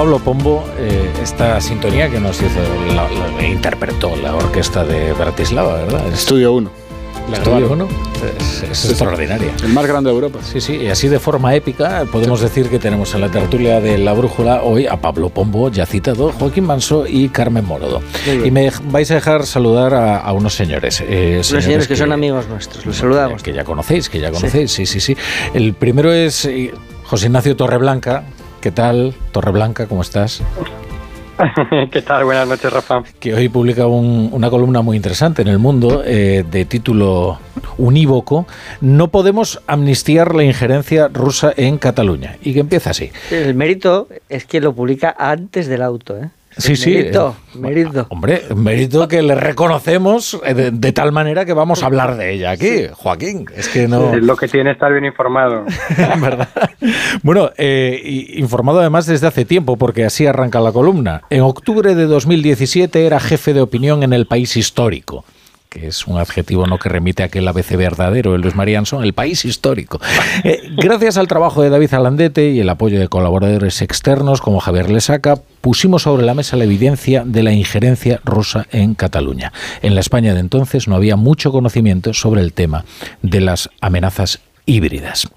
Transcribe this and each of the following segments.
Pablo Pombo eh, esta sintonía que nos hizo, la, interpretó la orquesta de Bratislava, ¿verdad? Estudio 1. Estudio 1 es, extraordinaria. El más grande de Europa. Sí, sí, y así de forma épica podemos decir que tenemos en la tertulia de La Brújula hoy a Pablo Pombo, ya citado, Joaquín Manso y Carmen Morodo. Y me vais a dejar saludar a, unos señores. Eh, señores, que, son amigos nuestros, los saludamos. Que ya conocéis, que ya conocéis, sí, sí, sí. El primero es eh, José Ignacio Torreblanca, ¿Qué tal, Torreblanca? ¿Cómo estás? ¿Qué tal? Buenas noches, Rafa. Que hoy publica una columna muy interesante en El Mundo eh, de título unívoco. No podemos amnistiar la injerencia rusa en Cataluña. Y que empieza así. El mérito es que lo publica antes del auto, ¿eh? Sí, sí. Mérito, mérito. Hombre, mérito que le reconocemos eh, de, tal manera que vamos a hablar de ella aquí, Joaquín. Es que no. Es lo que tiene estar bien informado. ¿Verdad? Bueno, eh, informado además desde hace tiempo, porque así arranca la columna. En octubre de 2017 era jefe de opinión en el país histórico que es un adjetivo no que remite a aquel ABC verdadero, el Luis Marianson, el país histórico. Eh, gracias al trabajo de David Alandete y el apoyo de colaboradores externos como Javier Lesaca, pusimos sobre la mesa la evidencia de la injerencia rusa en Cataluña. En la España de entonces no había mucho conocimiento sobre el tema de las amenazas híbridas.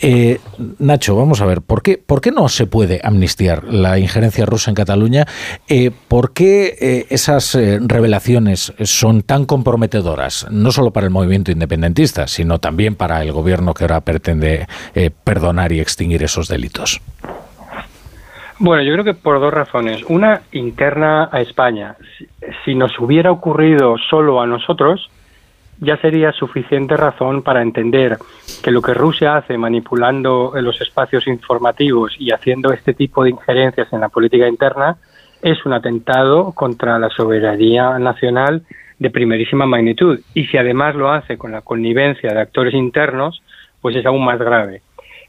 Eh, Nacho, vamos a ver, ¿por qué, ¿por qué no se puede amnistiar la injerencia rusa en Cataluña? Eh, ¿Por qué eh, esas revelaciones son tan comprometedoras, no solo para el movimiento independentista, sino también para el gobierno que ahora pretende perdonar y extinguir esos delitos? Bueno, yo creo que por dos razones. Una, interna a España. si nos hubiera ocurrido solo a nosotros, ya sería suficiente razón para entender que lo que Rusia hace manipulando los espacios informativos y haciendo este tipo de injerencias en la política interna es un atentado contra la soberanía nacional de primerísima magnitud. Y si además lo hace con la connivencia de actores internos, pues es aún más grave.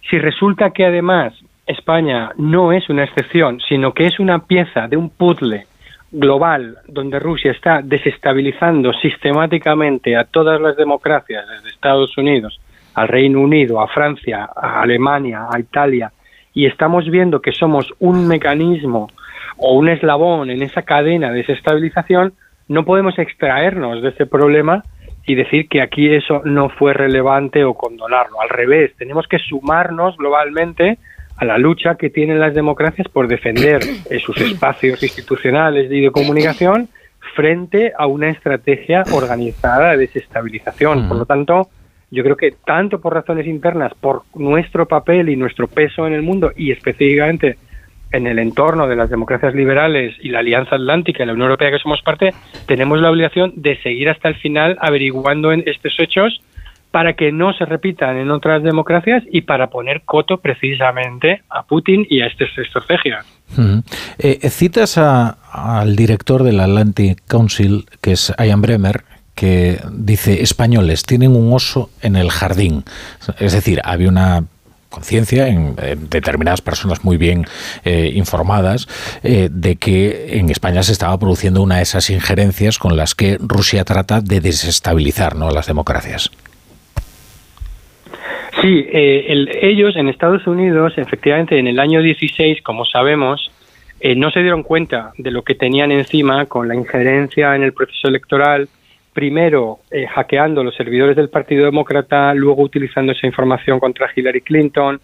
Si resulta que además España no es una excepción, sino que es una pieza de un puzzle global donde Rusia está desestabilizando sistemáticamente a todas las democracias, desde Estados Unidos al Reino Unido, a Francia, a Alemania, a Italia, y estamos viendo que somos un mecanismo o un eslabón en esa cadena de desestabilización, no podemos extraernos de ese problema y decir que aquí eso no fue relevante o condonarlo. Al revés, tenemos que sumarnos globalmente a la lucha que tienen las democracias por defender sus espacios institucionales y de comunicación frente a una estrategia organizada de desestabilización. Por lo tanto, yo creo que tanto por razones internas, por nuestro papel y nuestro peso en el mundo y específicamente en el entorno de las democracias liberales y la Alianza Atlántica y la Unión Europea que somos parte, tenemos la obligación de seguir hasta el final averiguando en estos hechos para que no se repitan en otras democracias y para poner coto precisamente a Putin y a estas estrategias. Eh, citas al director del Atlantic Council, que es Ian Bremer, que dice españoles tienen un oso en el jardín. Es decir, había una conciencia en, determinadas personas muy bien eh, informadas de que en España se estaba produciendo una de esas injerencias con las que Rusia trata de desestabilizar ¿no? las democracias. Sí, eh, ellos en Estados Unidos, efectivamente, en el año 16, como sabemos, eh, no se dieron cuenta de lo que tenían encima con la injerencia en el proceso electoral, primero eh, hackeando los servidores del Partido Demócrata, luego utilizando esa información contra Hillary Clinton,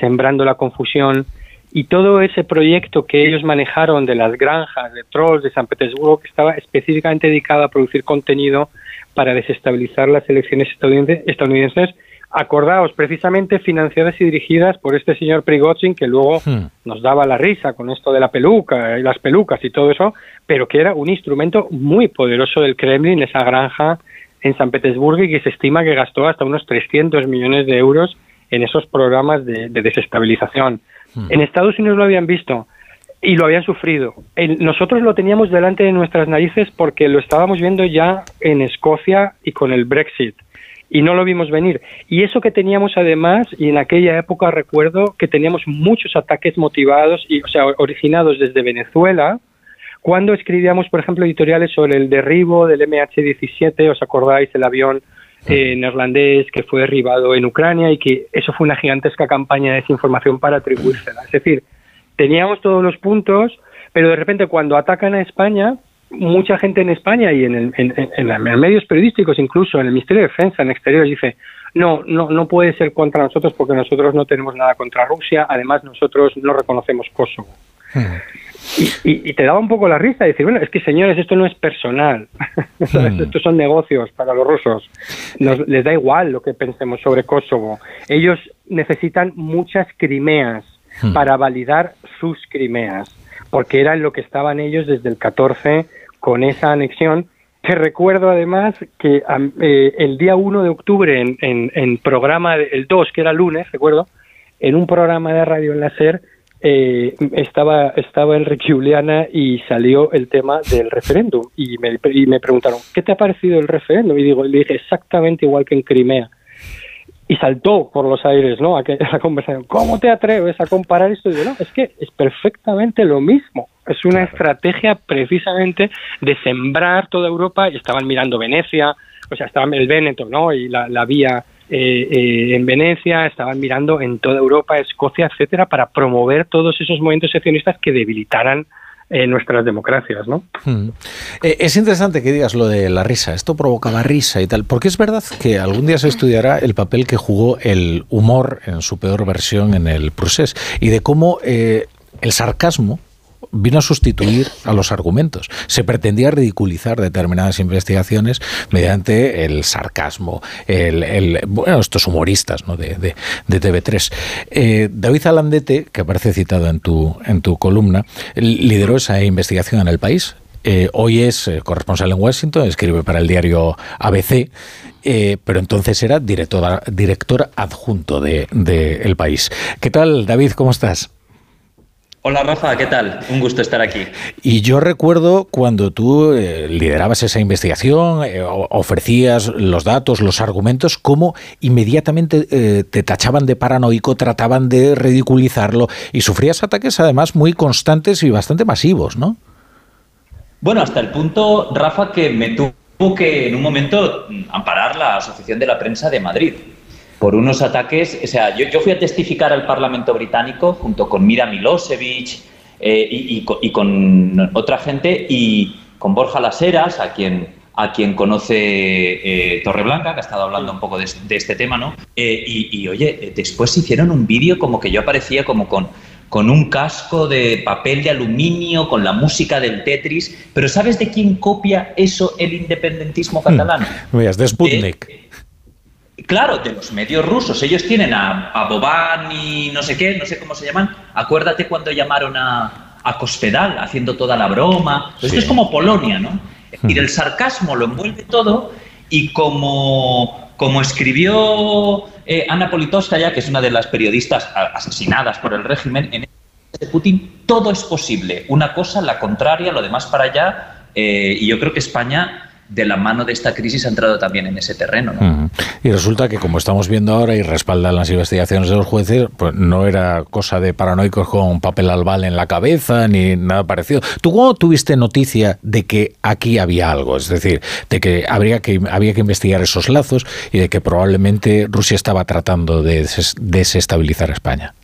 sembrando la confusión y todo ese proyecto que ellos manejaron de las granjas de trolls de San Petersburgo, que estaba específicamente dedicado a producir contenido para desestabilizar las elecciones estadounidenses acordaos, precisamente financiadas y dirigidas por este señor Prigozhin, que luego hmm. nos daba la risa con esto de la peluca y las pelucas y todo eso, pero que era un instrumento muy poderoso del Kremlin, esa granja en San Petersburgo y que se estima que gastó hasta unos 300 millones de euros en esos programas de, desestabilización. Hmm. En Estados Unidos lo habían visto y lo habían sufrido. nosotros lo teníamos delante de nuestras narices porque lo estábamos viendo ya en Escocia y con el Brexit y no lo vimos venir. Y eso que teníamos además, y en aquella época recuerdo que teníamos muchos ataques motivados, y, o sea, originados desde Venezuela, cuando escribíamos, por ejemplo, editoriales sobre el derribo del MH17, ¿os acordáis? El avión eh, neerlandés que fue derribado en Ucrania y que eso fue una gigantesca campaña de desinformación para atribuírsela. Es decir, teníamos todos los puntos, pero de repente cuando atacan a España, mucha gente en España y en, el, en, en, en medios periodísticos, incluso en el Ministerio de Defensa, en exteriores, dice, no, no, no puede ser contra nosotros porque nosotros no tenemos nada contra Rusia, además nosotros no reconocemos Kosovo. Hmm. Y, y, y, te daba un poco la risa, decir, bueno, es que señores, esto no es personal, hmm. estos son negocios para los rusos, Nos, les da igual lo que pensemos sobre Kosovo, ellos necesitan muchas Crimeas hmm. para validar sus Crimeas, porque eran lo que estaban ellos desde el 14 con esa anexión te recuerdo además que eh, el día 1 de octubre en, en, programa, el 2, que era lunes, recuerdo, en un programa de radio en la SER, eh, estaba, estaba Enrique Juliana y salió el tema del referéndum. Y me, y me preguntaron, ¿qué te ha parecido el referéndum? Y digo, le dije exactamente igual que en Crimea y saltó por los aires, ¿no? la conversación. ¿Cómo te atreves a comparar esto? Y digo, no, es que es perfectamente lo mismo. Es una estrategia precisamente de sembrar toda Europa y estaban mirando Venecia, o sea, estaban el Véneto, ¿no? Y la, la vía eh, eh, en Venecia, estaban mirando en toda Europa, Escocia, etcétera, para promover todos esos movimientos seccionistas que debilitaran eh, nuestras democracias, ¿no? Hmm. Eh, es interesante que digas lo de la risa. Esto provocaba risa y tal, porque es verdad que algún día se estudiará el papel que jugó el humor en su peor versión en el procés y de cómo eh, el sarcasmo vino a sustituir a los argumentos. Se pretendía ridiculizar determinadas investigaciones mediante el sarcasmo, el, bueno, estos humoristas ¿no? de, de, de TV3. Eh, David Alandete, que aparece citado en tu, en tu columna, lideró esa investigación en el país. Eh, hoy es eh, corresponsal en Washington, escribe para el diario ABC, pero entonces era director, director adjunto de, de El País. ¿Qué tal, David? ¿Cómo estás? Hola Rafa, ¿qué tal? Un gusto estar aquí. Y yo recuerdo cuando tú eh, liderabas esa investigación, eh, ofrecías los datos, los argumentos, cómo inmediatamente eh, te tachaban de paranoico, trataban de ridiculizarlo y sufrías ataques además muy constantes y bastante masivos, ¿no? Bueno, hasta el punto, Rafa, que me tuvo que en un momento amparar la Asociación de la Prensa de Madrid por unos ataques, o sea, yo, yo, fui a testificar al Parlamento británico junto con Mira Milosevic eh, y, y, y, con otra gente y con Borja Laseras, a quien, a quien conoce eh, Torreblanca, que ha estado hablando un poco de, de este tema, ¿no? Eh, y, y, oye, después hicieron un vídeo como que yo aparecía como con, con un casco de papel de aluminio, con la música del Tetris, pero ¿sabes de quién copia eso el independentismo catalán? Hmm. de Sputnik. Claro, de los medios rusos. Ellos tienen a, a, Boban y no sé qué, no sé cómo se llaman. Acuérdate cuando llamaron a, a Cospedal haciendo toda la broma. Sí. Esto es como Polonia, ¿no? Es decir, el sarcasmo lo envuelve todo y como, como escribió eh, Ana Politkovskaya, que es una de las periodistas asesinadas por el régimen, en de Putin todo es posible. Una cosa, la contraria, lo demás para allá. Eh, y yo creo que España de la mano de esta crisis ha entrado también en ese terreno. ¿no? Y resulta que, como estamos viendo ahora y respaldan las investigaciones de los jueces, pues no era cosa de paranoicos con papel albal en la cabeza ni nada parecido. ¿Tú cómo tuviste noticia de que aquí había algo? Es decir, de que, habría que había que investigar esos lazos y de que probablemente Rusia estaba tratando de desestabilizar España.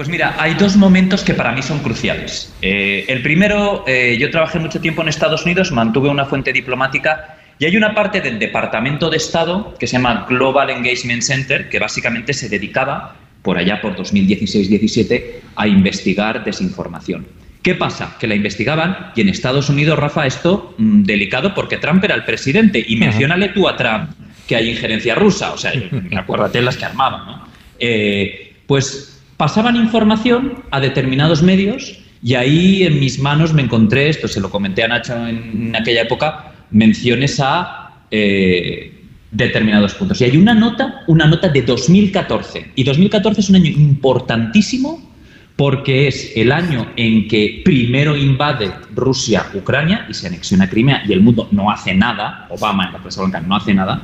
Pues mira, hay dos momentos que para mí son cruciales. Eh, el primero, eh, yo trabajé mucho tiempo en Estados Unidos, mantuve una fuente diplomática y hay una parte del Departamento de Estado que se llama Global Engagement Center, que básicamente se dedicaba, por allá por 2016-17, a investigar desinformación. ¿Qué pasa? Que la investigaban y en Estados Unidos, Rafa, esto mmm, delicado porque Trump era el presidente y mencionale tú a Trump que hay injerencia rusa, o sea, acuérdate las que armaban, ¿no? Eh, pues pasaban información a determinados medios y ahí en mis manos me encontré, esto se lo comenté a Nacho en, aquella época, menciones a eh, determinados puntos. Y hay una nota, una nota de 2014. Y 2014 es un año importantísimo porque es el año en que primero invade Rusia Ucrania y se anexiona Crimea y el mundo no hace nada, Obama en la Casa Blanca no hace nada,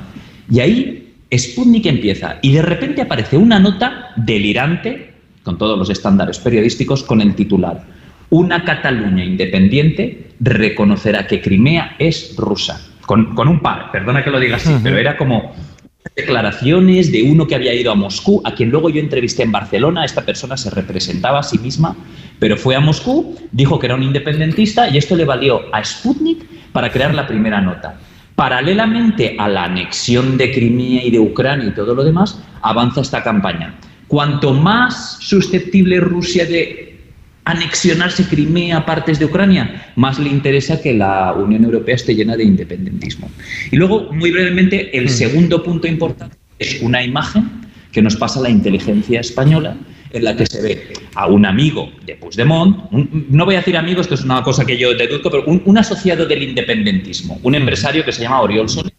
y ahí Sputnik empieza y de repente aparece una nota delirante con todos los estándares periodísticos, con el titular. Una Cataluña independiente reconocerá que Crimea es rusa. Con, con un par, perdona que lo diga así, uh -huh. pero era como declaraciones de uno que había ido a Moscú, a quien luego yo entrevisté en Barcelona. Esta persona se representaba a sí misma, pero fue a Moscú, dijo que era un independentista y esto le valió a Sputnik para crear la primera nota. Paralelamente a la anexión de Crimea y de Ucrania y todo lo demás, avanza esta campaña. Cuanto más susceptible Rusia de anexionarse Crimea, partes de Ucrania, más le interesa que la Unión Europea esté llena de independentismo. Y luego, muy brevemente, el mm. segundo punto importante es una imagen que nos pasa la inteligencia española, en la que se ve a un amigo de Puigdemont, no voy a decir amigo, esto es una cosa que yo deduzco, pero un, asociado del independentismo, un empresario que se llama Oriol Soler,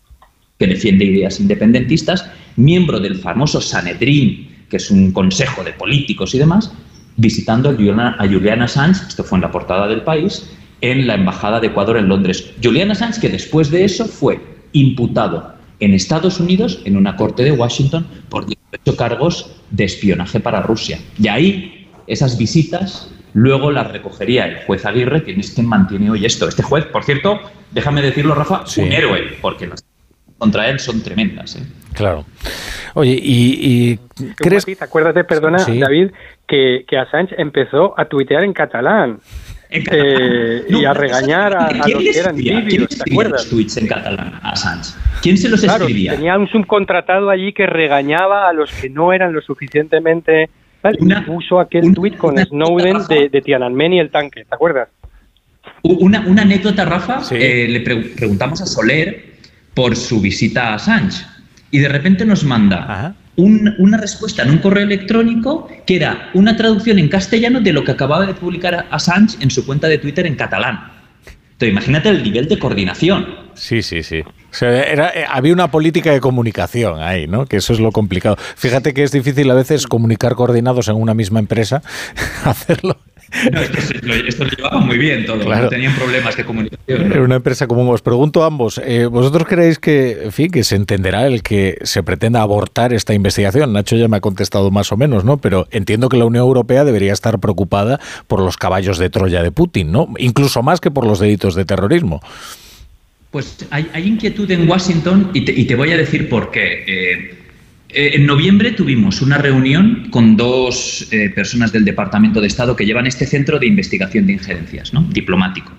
que defiende ideas independentistas, miembro del famoso Sanedrín, que es un consejo de políticos y demás, visitando a Juliana, Assange, esto fue en la portada del país, en la Embajada de Ecuador en Londres. Julian Assange, que después de eso fue imputado en Estados Unidos, en una corte de Washington, por 18 cargos de espionaje para Rusia. Y ahí, esas visitas, luego las recogería el juez Aguirre, quien es quien mantiene hoy esto. Este juez, por cierto, déjame decirlo, Rafa, un héroe, porque las contra él son tremendas. ¿eh? Claro. Oye, y, crees... acuérdate, perdona, David, que, que Assange empezó a tuitear en catalán. Eh, y a regañar a, los que eran libios, ¿te acuerdas? Los tweets en catalán a Assange? ¿Quién se los escribía? Tenía un subcontratado allí que regañaba a los que no eran lo suficientemente. Una, puso aquel tweet con Snowden de, de, Tiananmen y el tanque, ¿te acuerdas? Una, una anécdota, Rafa. Eh, le preguntamos a Soler por su visita a Assange y de repente nos manda una respuesta en un correo electrónico que era una traducción en castellano de lo que acababa de publicar Assange en su cuenta de Twitter en catalán. Entonces, imagínate el nivel de coordinación. Sí, sí, sí. Eh, había una política de comunicación ahí, ¿no? Que eso es lo complicado. Fíjate que es difícil a veces comunicar coordinados en una misma empresa, hacerlo no, esto, lo llevaba muy bien todo, no tenían problemas de comunicación. Era una empresa común. Os pregunto a ambos, eh, ¿vosotros creéis que, en fin, que se entenderá el que se pretenda abortar esta investigación? Nacho ya me ha contestado más o menos, ¿no? Pero entiendo que la Unión Europea debería estar preocupada por los caballos de Troya de Putin, ¿no? Incluso más que por los delitos de terrorismo. Pues hay, inquietud en Washington y te, voy a decir por qué. Eh, eh, en noviembre tuvimos una reunión con dos eh, personas del Departamento de Estado que llevan este centro de investigación de injerencias, ¿no? diplomático.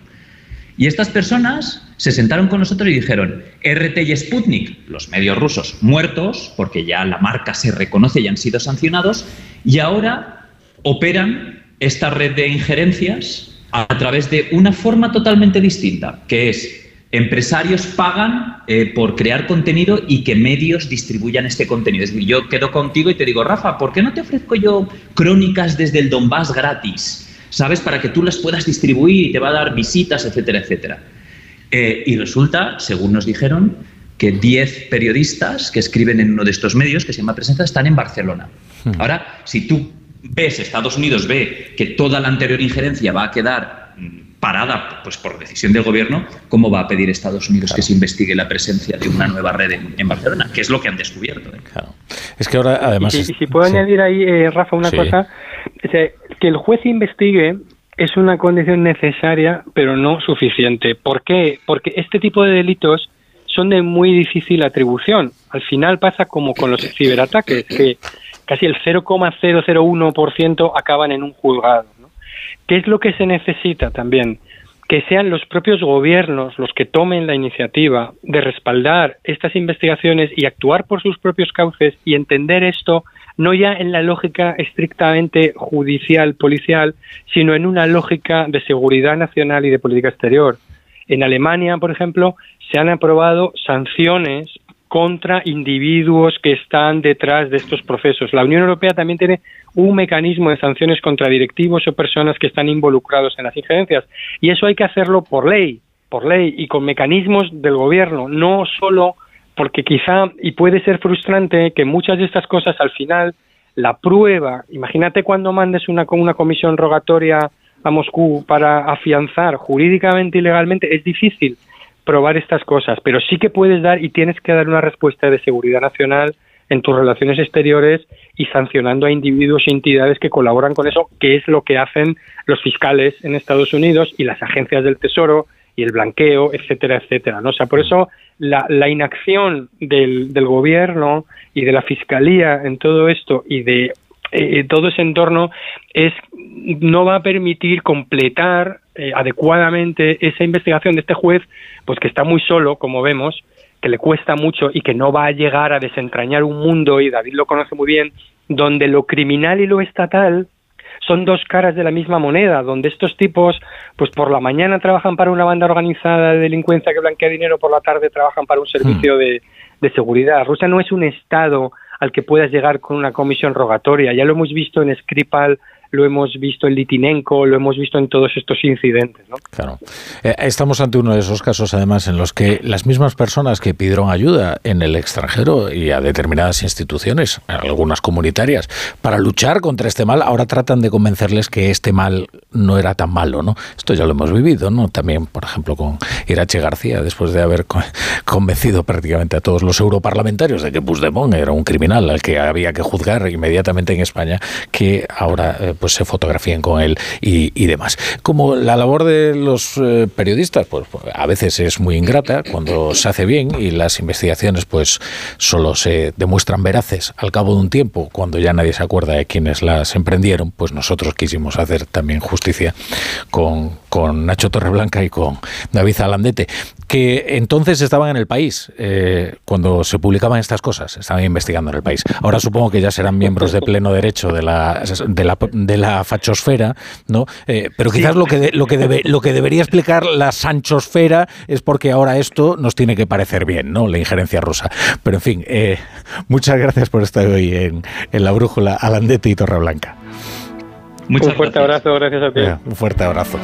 Y estas personas se sentaron con nosotros y dijeron, RT y Sputnik, los medios rusos, muertos, porque ya la marca se reconoce y han sido sancionados, y ahora operan esta red de injerencias a través de una forma totalmente distinta, que es empresarios pagan eh, por crear contenido y que medios distribuyan este contenido. Es decir, yo quedo contigo y te digo, Rafa, ¿por qué no te ofrezco yo crónicas desde el Donbass gratis? ¿Sabes? Para que tú las puedas distribuir y te va a dar visitas, etcétera, etcétera. Eh, y resulta, según nos dijeron, que 10 periodistas que escriben en uno de estos medios, que se llama Presencia, están en Barcelona. Hmm. Ahora, si tú ves, Estados Unidos ve que toda la anterior injerencia va a quedar mm, parada pues por decisión del gobierno, ¿cómo va a pedir Estados Unidos que se investigue la presencia de una nueva red en, Barcelona? Que es lo que han descubierto. ¿eh? Es que ahora, además. Y, si puedo añadir ahí, eh, Rafa, una cosa: que el juez investigue es una condición necesaria, pero no suficiente. ¿Por qué? Porque este tipo de delitos son de muy difícil atribución. Al final pasa como con los ciberataques, que casi el 0,001% acaban en un juzgado. ¿Qué es lo que se necesita también? Que sean los propios gobiernos los que tomen la iniciativa de respaldar estas investigaciones y actuar por sus propios cauces y entender esto no ya en la lógica estrictamente judicial, policial, sino en una lógica de seguridad nacional y de política exterior. En Alemania, por ejemplo, se han aprobado sanciones contra individuos que están detrás de estos procesos. La Unión Europea también tiene un mecanismo de sanciones contra directivos o personas que están involucrados en las injerencias. Y eso hay que hacerlo por ley, por ley y con mecanismos del gobierno, no solo porque quizá, y puede ser frustrante, que muchas de estas cosas al final, la prueba, imagínate cuando mandes una, una comisión rogatoria a Moscú para afianzar jurídicamente y legalmente, es difícil probar estas cosas, pero sí que puedes dar y tienes que dar una respuesta de seguridad nacional en tus relaciones exteriores y sancionando a individuos y entidades que colaboran con eso, que es lo que hacen los fiscales en Estados Unidos y las agencias del Tesoro y el blanqueo, etcétera, etcétera. ¿no? O sea, por eso la, la inacción del, del gobierno y de la fiscalía en todo esto y de eh, todo ese entorno es no va a permitir completar eh, adecuadamente esa investigación de este juez, pues que está muy solo, como vemos, que le cuesta mucho y que no va a llegar a desentrañar un mundo, y David lo conoce muy bien, donde lo criminal y lo estatal son dos caras de la misma moneda, donde estos tipos, pues por la mañana trabajan para una banda organizada de delincuencia que blanquea dinero, por la tarde trabajan para un servicio de, de seguridad. Rusia no es un Estado al que puedas llegar con una comisión rogatoria. Ya lo hemos visto en Skripal, lo hemos visto en Litinenko, lo hemos visto en todos estos incidentes. ¿no? Claro. Eh, estamos ante uno de esos casos, además, en los que las mismas personas que pidieron ayuda en el extranjero y a determinadas instituciones, algunas comunitarias, para luchar contra este mal, ahora tratan de convencerles que este mal no era tan malo. ¿no? Esto ya lo hemos vivido, ¿no? También, por ejemplo, con Irache García, después de haber convencido prácticamente a todos los europarlamentarios de que Puigdemont era un criminal al que había que juzgar inmediatamente en España, que ahora eh, pues se fotografían con él y, demás. Como la labor de los eh, periodistas, pues a veces es muy ingrata cuando se hace bien y las investigaciones pues solo se demuestran veraces al cabo de un tiempo, cuando ya nadie se acuerda de quienes las emprendieron, pues nosotros quisimos hacer también justicia con, con Nacho Torreblanca y con David Alandete, que entonces estaban en el país eh, cuando se publicaban estas cosas, estaban investigando en el país. Ahora supongo que ya serán miembros de pleno derecho de la, de la, de la fachosfera, ¿no? Eh, pero quizás lo que lo que debe, lo que debería explicar la sanchosfera es porque ahora esto nos tiene que parecer bien, ¿no? La injerencia rusa. Pero en fin, eh, muchas gracias por estar hoy en, en la brújula Alandete y Torreblanca. Un fuerte abrazo, gracias a ti. un fuerte abrazo.